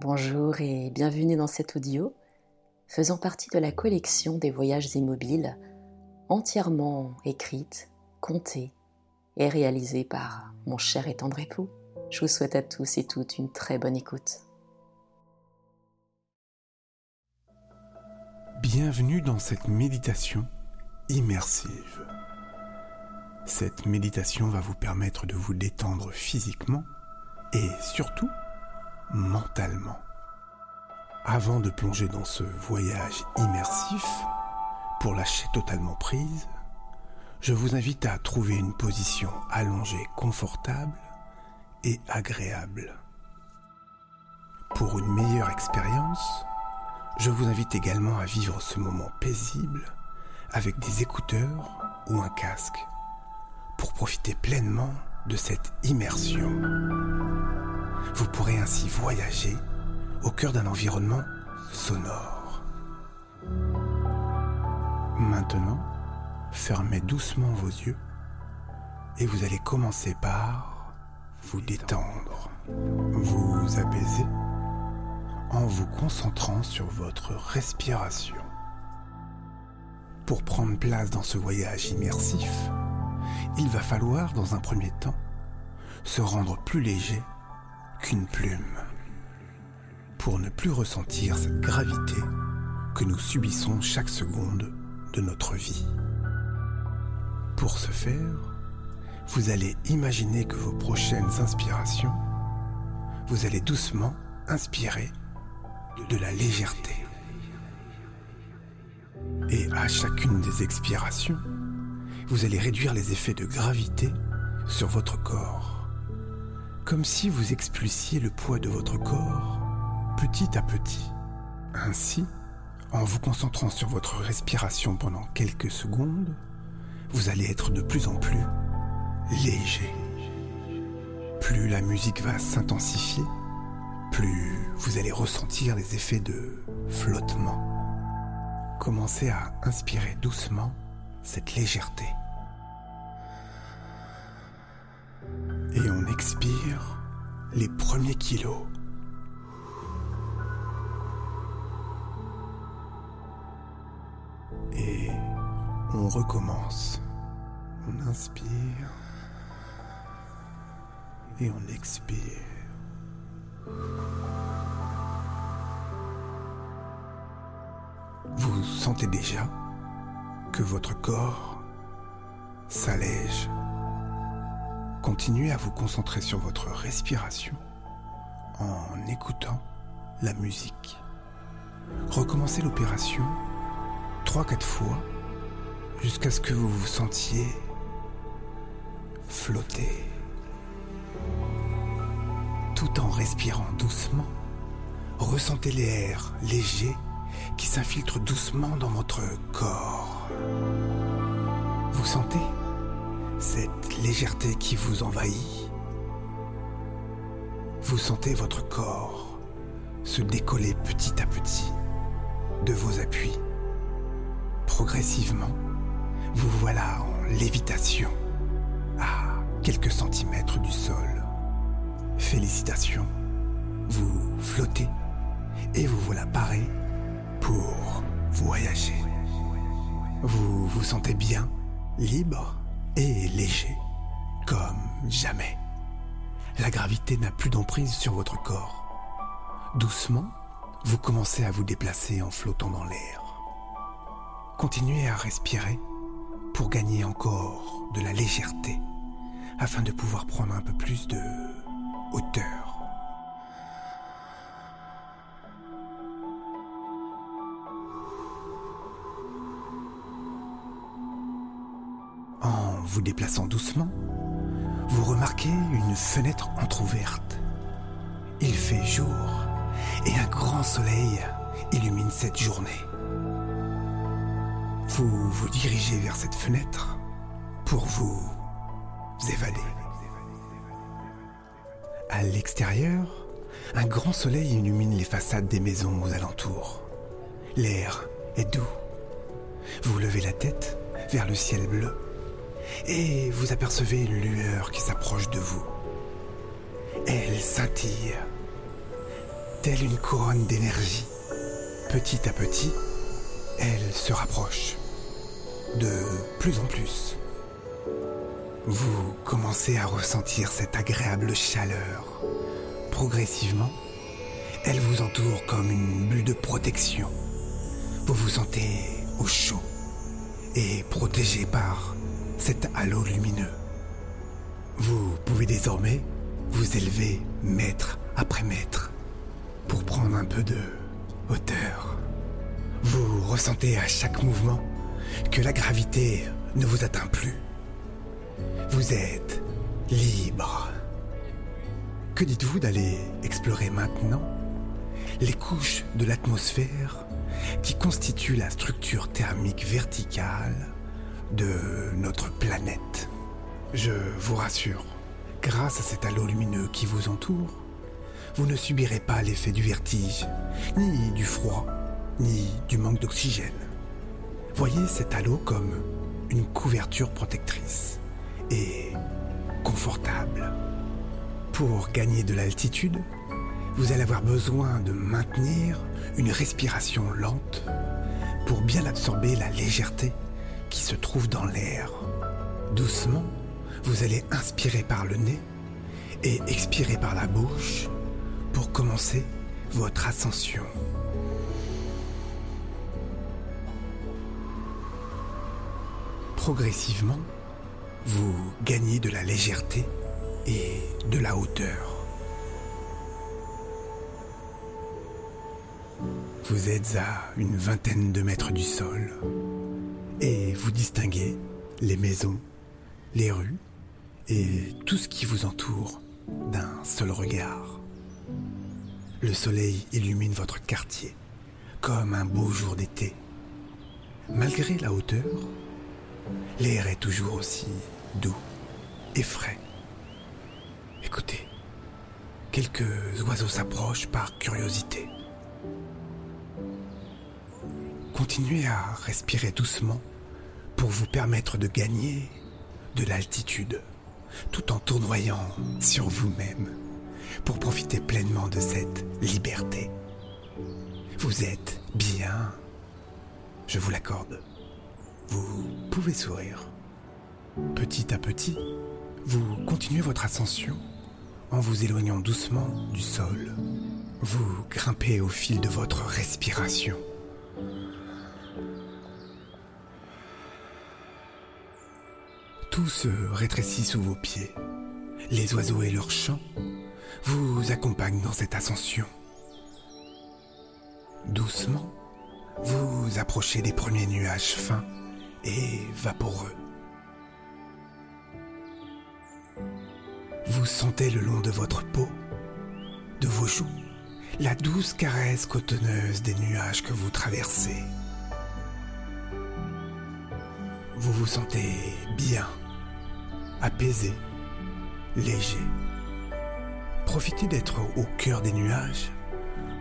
Bonjour et bienvenue dans cet audio faisant partie de la collection des voyages immobiles entièrement écrite, contée et réalisée par mon cher et tendre époux. Je vous souhaite à tous et toutes une très bonne écoute. Bienvenue dans cette méditation immersive. Cette méditation va vous permettre de vous détendre physiquement et surtout mentalement. Avant de plonger dans ce voyage immersif, pour lâcher totalement prise, je vous invite à trouver une position allongée confortable et agréable. Pour une meilleure expérience, je vous invite également à vivre ce moment paisible avec des écouteurs ou un casque pour profiter pleinement de cette immersion. Vous pourrez ainsi voyager au cœur d'un environnement sonore. Maintenant, fermez doucement vos yeux et vous allez commencer par vous détendre, vous apaiser en vous concentrant sur votre respiration. Pour prendre place dans ce voyage immersif, il va falloir dans un premier temps se rendre plus léger qu'une plume pour ne plus ressentir cette gravité que nous subissons chaque seconde de notre vie. Pour ce faire, vous allez imaginer que vos prochaines inspirations, vous allez doucement inspirer de la légèreté. Et à chacune des expirations, vous allez réduire les effets de gravité sur votre corps, comme si vous expulsiez le poids de votre corps petit à petit. Ainsi, en vous concentrant sur votre respiration pendant quelques secondes, vous allez être de plus en plus léger. Plus la musique va s'intensifier, plus vous allez ressentir les effets de flottement. Commencez à inspirer doucement cette légèreté. Et on expire les premiers kilos. Et on recommence. On inspire et on expire. Vous sentez déjà que votre corps s'allège. Continuez à vous concentrer sur votre respiration en écoutant la musique. Recommencez l'opération 3-4 fois jusqu'à ce que vous vous sentiez flotter. Tout en respirant doucement, ressentez l'air léger qui s'infiltre doucement dans votre corps. Vous sentez cette légèreté qui vous envahit Vous sentez votre corps se décoller petit à petit de vos appuis. Progressivement, vous voilà en lévitation à quelques centimètres du sol. Félicitations, vous flottez et vous voilà paré pour voyager. Vous vous sentez bien, libre et léger, comme jamais. La gravité n'a plus d'emprise sur votre corps. Doucement, vous commencez à vous déplacer en flottant dans l'air. Continuez à respirer pour gagner encore de la légèreté afin de pouvoir prendre un peu plus de hauteur. Vous déplaçant doucement, vous remarquez une fenêtre entr'ouverte. Il fait jour et un grand soleil illumine cette journée. Vous vous dirigez vers cette fenêtre pour vous évader. À l'extérieur, un grand soleil illumine les façades des maisons aux alentours. L'air est doux. Vous levez la tête vers le ciel bleu et vous apercevez une lueur qui s'approche de vous. Elle scintille telle une couronne d'énergie, petit à petit, elle se rapproche de plus en plus. Vous commencez à ressentir cette agréable chaleur. Progressivement, elle vous entoure comme une bulle de protection. Vous vous sentez au chaud et protégé par cet halo lumineux. Vous pouvez désormais vous élever mètre après mètre pour prendre un peu de hauteur. Vous ressentez à chaque mouvement que la gravité ne vous atteint plus. Vous êtes libre. Que dites-vous d'aller explorer maintenant les couches de l'atmosphère qui constituent la structure thermique verticale de notre planète Je vous rassure, grâce à cet halo lumineux qui vous entoure, vous ne subirez pas l'effet du vertige, ni du froid, ni du manque d'oxygène. Voyez cet halo comme une couverture protectrice et confortable. Pour gagner de l'altitude, vous allez avoir besoin de maintenir une respiration lente pour bien absorber la légèreté qui se trouve dans l'air. Doucement, vous allez inspirer par le nez et expirer par la bouche pour commencer votre ascension. Progressivement, vous gagnez de la légèreté et de la hauteur. Vous êtes à une vingtaine de mètres du sol et vous distinguez les maisons, les rues et tout ce qui vous entoure d'un seul regard. Le soleil illumine votre quartier comme un beau jour d'été. Malgré la hauteur, L'air est toujours aussi doux et frais. Écoutez, quelques oiseaux s'approchent par curiosité. Continuez à respirer doucement pour vous permettre de gagner de l'altitude tout en tournoyant sur vous-même pour profiter pleinement de cette liberté. Vous êtes bien, je vous l'accorde vous pouvez sourire. Petit à petit, vous continuez votre ascension en vous éloignant doucement du sol. Vous grimpez au fil de votre respiration. Tout se rétrécit sous vos pieds. Les oiseaux et leurs chants vous accompagnent dans cette ascension. Doucement, vous approchez des premiers nuages fins et vaporeux. Vous sentez le long de votre peau, de vos joues, la douce caresse cotonneuse des nuages que vous traversez. Vous vous sentez bien, apaisé, léger. Profitez d'être au cœur des nuages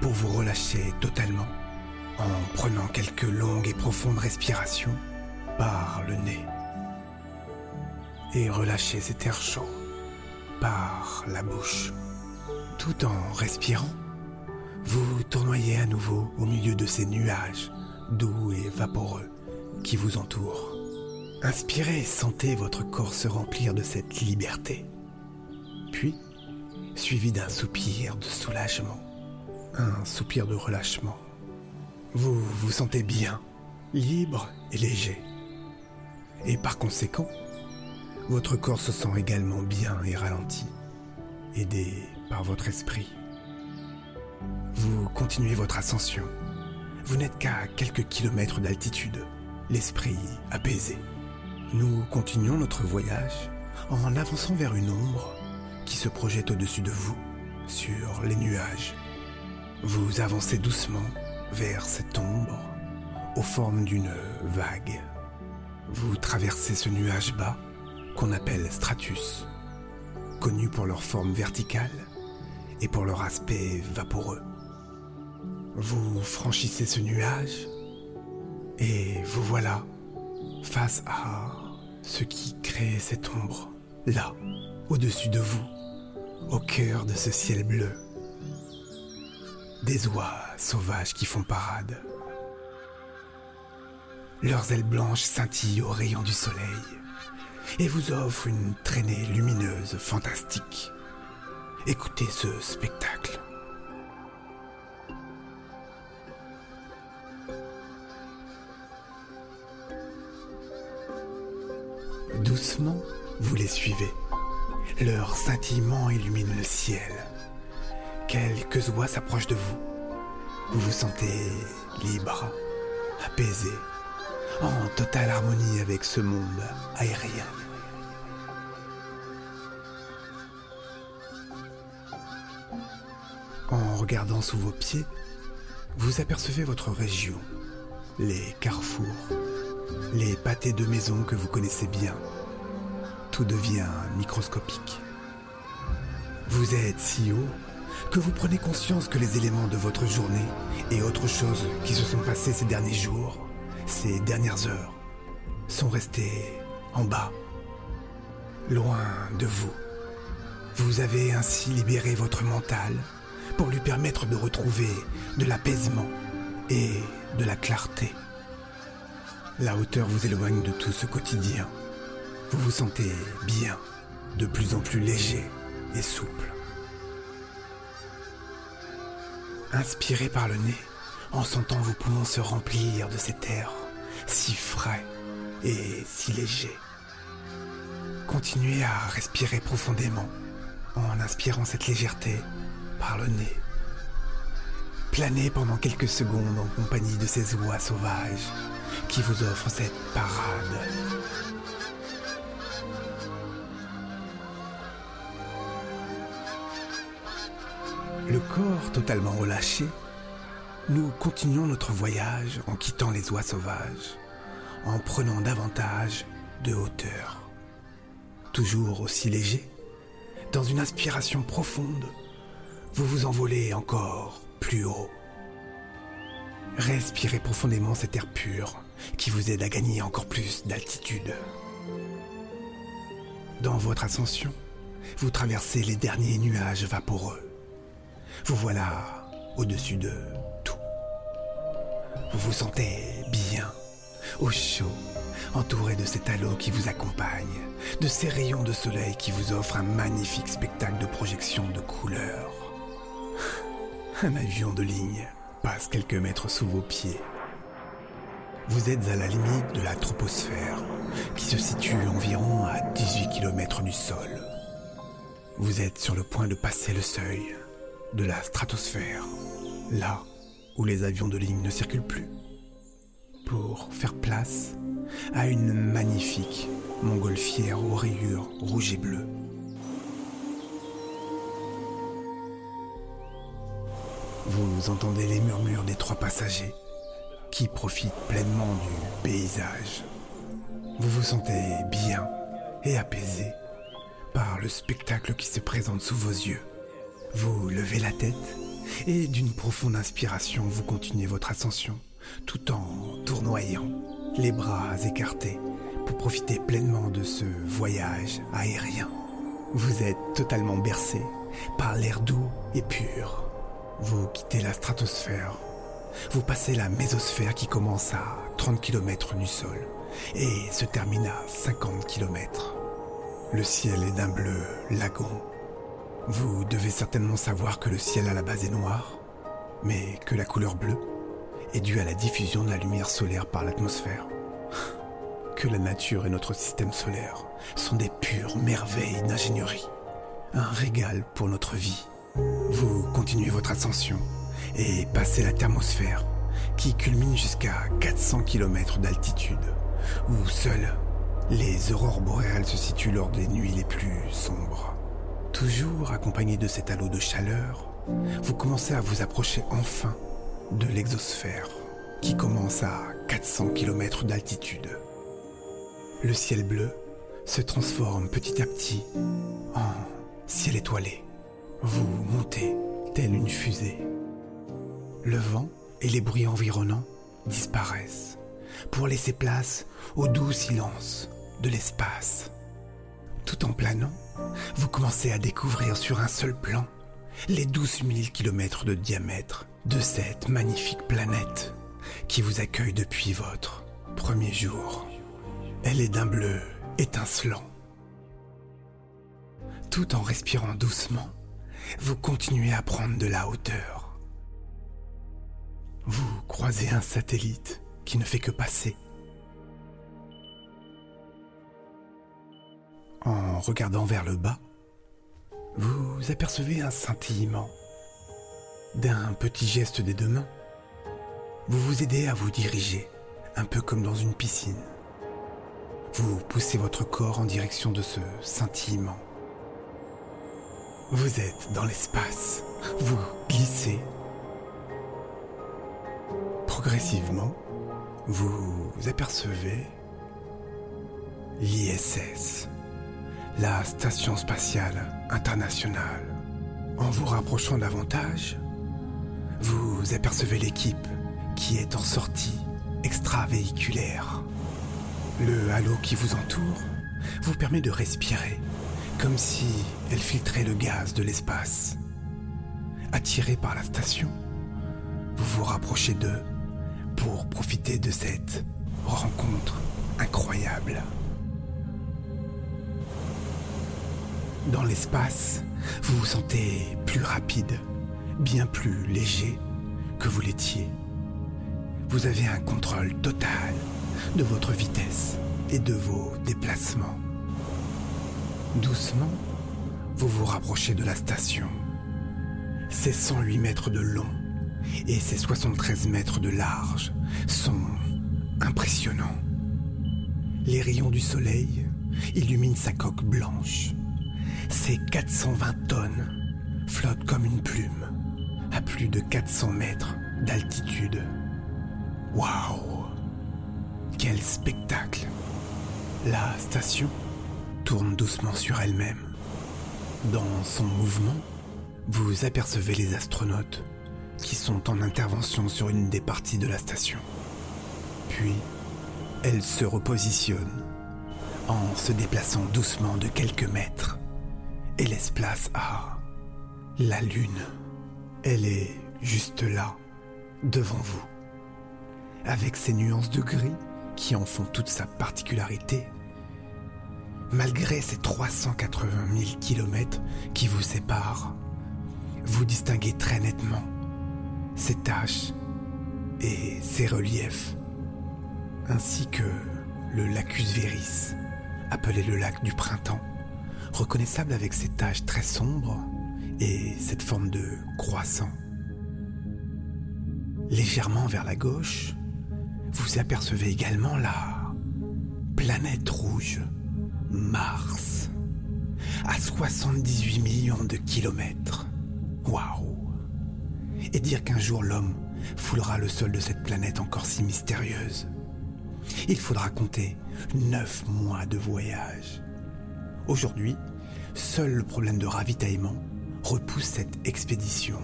pour vous relâcher totalement en prenant quelques longues et profondes respirations par le nez et relâchez cet air chaud par la bouche. Tout en respirant, vous tournoyez à nouveau au milieu de ces nuages doux et vaporeux qui vous entourent. Inspirez et sentez votre corps se remplir de cette liberté. Puis, suivi d'un soupir de soulagement, un soupir de relâchement. Vous vous sentez bien, libre et léger. Et par conséquent, votre corps se sent également bien et ralenti, aidé par votre esprit. Vous continuez votre ascension. Vous n'êtes qu'à quelques kilomètres d'altitude, l'esprit apaisé. Nous continuons notre voyage en avançant vers une ombre qui se projette au-dessus de vous, sur les nuages. Vous avancez doucement vers cette ombre, aux formes d'une vague. Vous traversez ce nuage bas qu'on appelle stratus, connu pour leur forme verticale et pour leur aspect vaporeux. Vous franchissez ce nuage et vous voilà face à ce qui crée cette ombre, là, au-dessus de vous, au cœur de ce ciel bleu. des oies sauvages qui font parade. Leurs ailes blanches scintillent au rayon du soleil et vous offrent une traînée lumineuse fantastique. Écoutez ce spectacle. Doucement, vous les suivez. Leur scintillement illumine le ciel. Quelques oies s'approchent de vous. Vous vous sentez libre, apaisé, en totale harmonie avec ce monde aérien. En regardant sous vos pieds, vous apercevez votre région, les carrefours, les pâtés de maison que vous connaissez bien. Tout devient microscopique. Vous êtes si haut que vous prenez conscience que les éléments de votre journée et autres choses qui se sont passées ces derniers jours, ces dernières heures, sont restés en bas, loin de vous. Vous avez ainsi libéré votre mental pour lui permettre de retrouver de l'apaisement et de la clarté. La hauteur vous éloigne de tout ce quotidien. Vous vous sentez bien, de plus en plus léger et souple. Inspirez par le nez en sentant vos poumons se remplir de cet air si frais et si léger. Continuez à respirer profondément en inspirant cette légèreté par le nez. Planez pendant quelques secondes en compagnie de ces oies sauvages qui vous offrent cette parade. Le corps totalement relâché, nous continuons notre voyage en quittant les oies sauvages, en prenant davantage de hauteur. Toujours aussi léger, dans une inspiration profonde, vous vous envolez encore plus haut. Respirez profondément cet air pur qui vous aide à gagner encore plus d'altitude. Dans votre ascension, vous traversez les derniers nuages vaporeux. Vous voilà au-dessus de tout. Vous vous sentez bien, au chaud, entouré de cet halo qui vous accompagne, de ces rayons de soleil qui vous offrent un magnifique spectacle de projection de couleurs. Un avion de ligne passe quelques mètres sous vos pieds. Vous êtes à la limite de la troposphère, qui se situe environ à 18 km du sol. Vous êtes sur le point de passer le seuil de la stratosphère, là où les avions de ligne ne circulent plus, pour faire place à une magnifique montgolfière aux rayures rouges et bleues. Vous entendez les murmures des trois passagers qui profitent pleinement du paysage. Vous vous sentez bien et apaisé par le spectacle qui se présente sous vos yeux. Vous levez la tête et d'une profonde inspiration, vous continuez votre ascension tout en tournoyant, les bras écartés pour profiter pleinement de ce voyage aérien. Vous êtes totalement bercé par l'air doux et pur vous quittez la stratosphère. Vous passez la mésosphère qui commence à 30 km du sol et se termine à 50 km. Le ciel est d'un bleu lagon. Vous devez certainement savoir que le ciel à la base est noir, mais que la couleur bleue est due à la diffusion de la lumière solaire par l'atmosphère. Que la nature et notre système solaire sont des pures merveilles d'ingénierie. Un régal pour notre vie. Vous continuez votre ascension et passez la thermosphère qui culmine jusqu'à 400 km d'altitude, où seules les aurores boréales se situent lors des nuits les plus sombres. Toujours accompagné de cet halo de chaleur, vous commencez à vous approcher enfin de l'exosphère, qui commence à 400 km d'altitude. Le ciel bleu se transforme petit à petit en ciel étoilé. Vous montez telle une fusée. Le vent et les bruits environnants disparaissent pour laisser place au doux silence de l'espace. Tout en planant, vous commencez à découvrir sur un seul plan les douze mille kilomètres de diamètre de cette magnifique planète qui vous accueille depuis votre premier jour. Elle est d'un bleu étincelant. Tout en respirant doucement, vous continuez à prendre de la hauteur. Vous croisez un satellite qui ne fait que passer. En regardant vers le bas, vous apercevez un scintillement. D'un petit geste des deux mains, vous vous aidez à vous diriger, un peu comme dans une piscine. Vous poussez votre corps en direction de ce scintillement. Vous êtes dans l'espace, vous glissez. Progressivement, vous apercevez l'ISS, la Station spatiale internationale. En vous rapprochant davantage, vous apercevez l'équipe qui est en sortie extravéhiculaire. Le halo qui vous entoure vous permet de respirer, comme si elle filtrait le gaz de l'espace. Attiré par la station, vous vous rapprochez d'eux pour profiter de cette rencontre incroyable. Dans l'espace, vous vous sentez plus rapide, bien plus léger que vous l'étiez. Vous avez un contrôle total de votre vitesse et de vos déplacements. Doucement, vous vous rapprochez de la station. Ses 108 mètres de long et ses 73 mètres de large sont impressionnants. Les rayons du soleil illuminent sa coque blanche ces 420 tonnes flottent comme une plume à plus de 400 mètres d'altitude. Waouh Quel spectacle La station tourne doucement sur elle-même. Dans son mouvement, vous apercevez les astronautes qui sont en intervention sur une des parties de la station. Puis, elle se repositionne en se déplaçant doucement de quelques mètres et laisse place à la lune. Elle est juste là, devant vous, avec ses nuances de gris qui en font toute sa particularité. Malgré ces 380 000 kilomètres qui vous séparent, vous distinguez très nettement ses taches et ses reliefs, ainsi que le Lacus Veris, appelé le lac du printemps reconnaissable avec ses taches très sombres et cette forme de croissant. Légèrement vers la gauche, vous apercevez également la planète rouge, Mars, à 78 millions de kilomètres. Waouh Et dire qu'un jour l'homme foulera le sol de cette planète encore si mystérieuse. Il faudra compter neuf mois de voyage. Aujourd'hui, seul le problème de ravitaillement repousse cette expédition.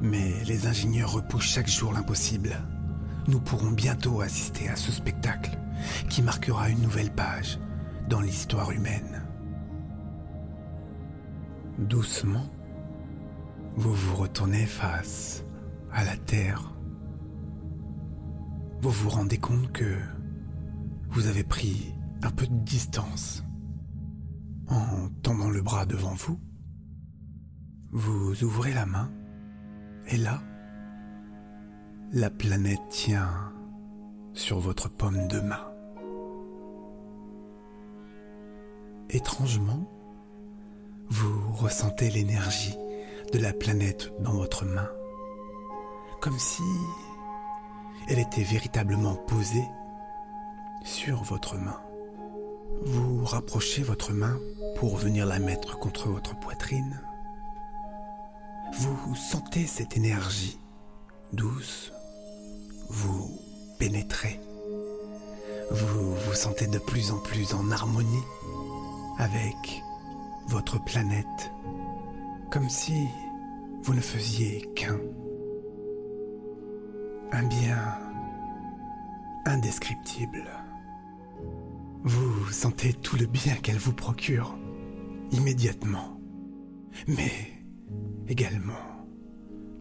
Mais les ingénieurs repoussent chaque jour l'impossible. Nous pourrons bientôt assister à ce spectacle qui marquera une nouvelle page dans l'histoire humaine. Doucement, vous vous retournez face à la Terre. Vous vous rendez compte que vous avez pris un peu de distance en tendant le bras devant vous, vous ouvrez la main et là, la planète tient sur votre paume de main. Étrangement, vous ressentez l'énergie de la planète dans votre main, comme si elle était véritablement posée sur votre main. Vous rapprochez votre main pour venir la mettre contre votre poitrine. Vous sentez cette énergie douce. Vous pénétrez. Vous vous sentez de plus en plus en harmonie avec votre planète. Comme si vous ne faisiez qu'un. Un bien indescriptible. Vous sentez tout le bien qu'elle vous procure immédiatement. Mais également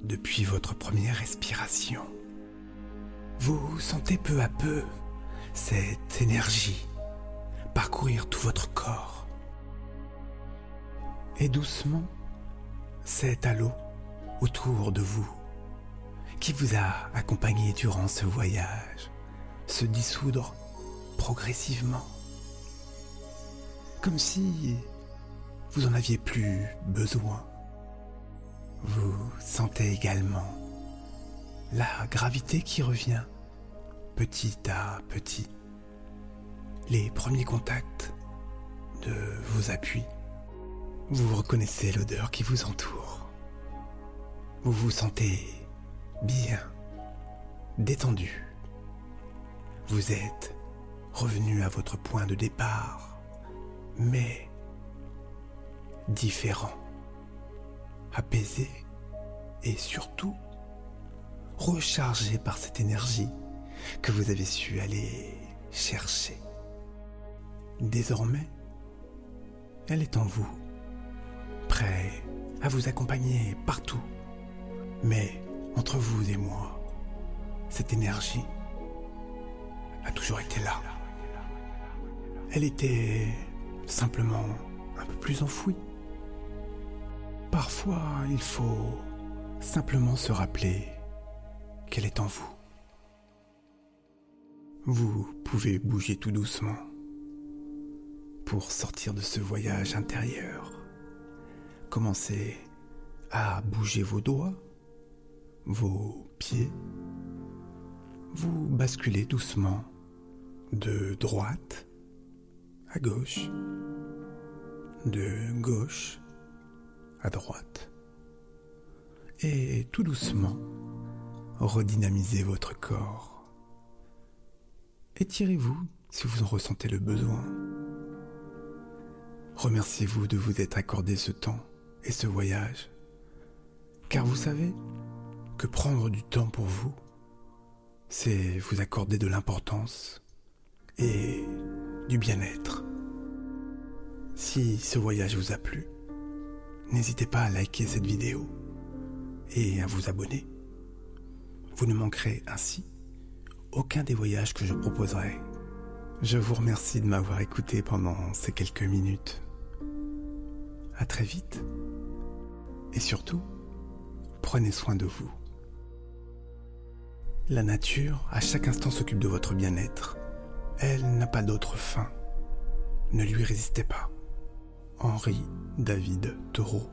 depuis votre première respiration. Vous sentez peu à peu cette énergie parcourir tout votre corps. Et doucement, cet halo autour de vous qui vous a accompagné durant ce voyage se dissoudre progressivement. Comme si vous en aviez plus besoin. Vous sentez également la gravité qui revient petit à petit. Les premiers contacts de vos appuis. Vous reconnaissez l'odeur qui vous entoure. Vous vous sentez bien, détendu. Vous êtes revenu à votre point de départ, mais différent, apaisé et surtout rechargé par cette énergie que vous avez su aller chercher. Désormais, elle est en vous, à vous accompagner partout. Mais entre vous et moi, cette énergie a toujours été là. Elle était simplement un peu plus enfouie. Parfois, il faut simplement se rappeler qu'elle est en vous. Vous pouvez bouger tout doucement pour sortir de ce voyage intérieur. Commencez à bouger vos doigts, vos pieds. Vous basculez doucement de droite à gauche, de gauche à droite. Et tout doucement, redynamisez votre corps. Étirez-vous si vous en ressentez le besoin. Remerciez-vous de vous être accordé ce temps et ce voyage, car vous savez que prendre du temps pour vous, c'est vous accorder de l'importance et du bien-être. Si ce voyage vous a plu, n'hésitez pas à liker cette vidéo et à vous abonner. Vous ne manquerez ainsi aucun des voyages que je proposerai. Je vous remercie de m'avoir écouté pendant ces quelques minutes. À très vite. Et surtout, prenez soin de vous. La nature, à chaque instant, s'occupe de votre bien-être. Elle n'a pas d'autre fin. Ne lui résistez pas. Henri David Thoreau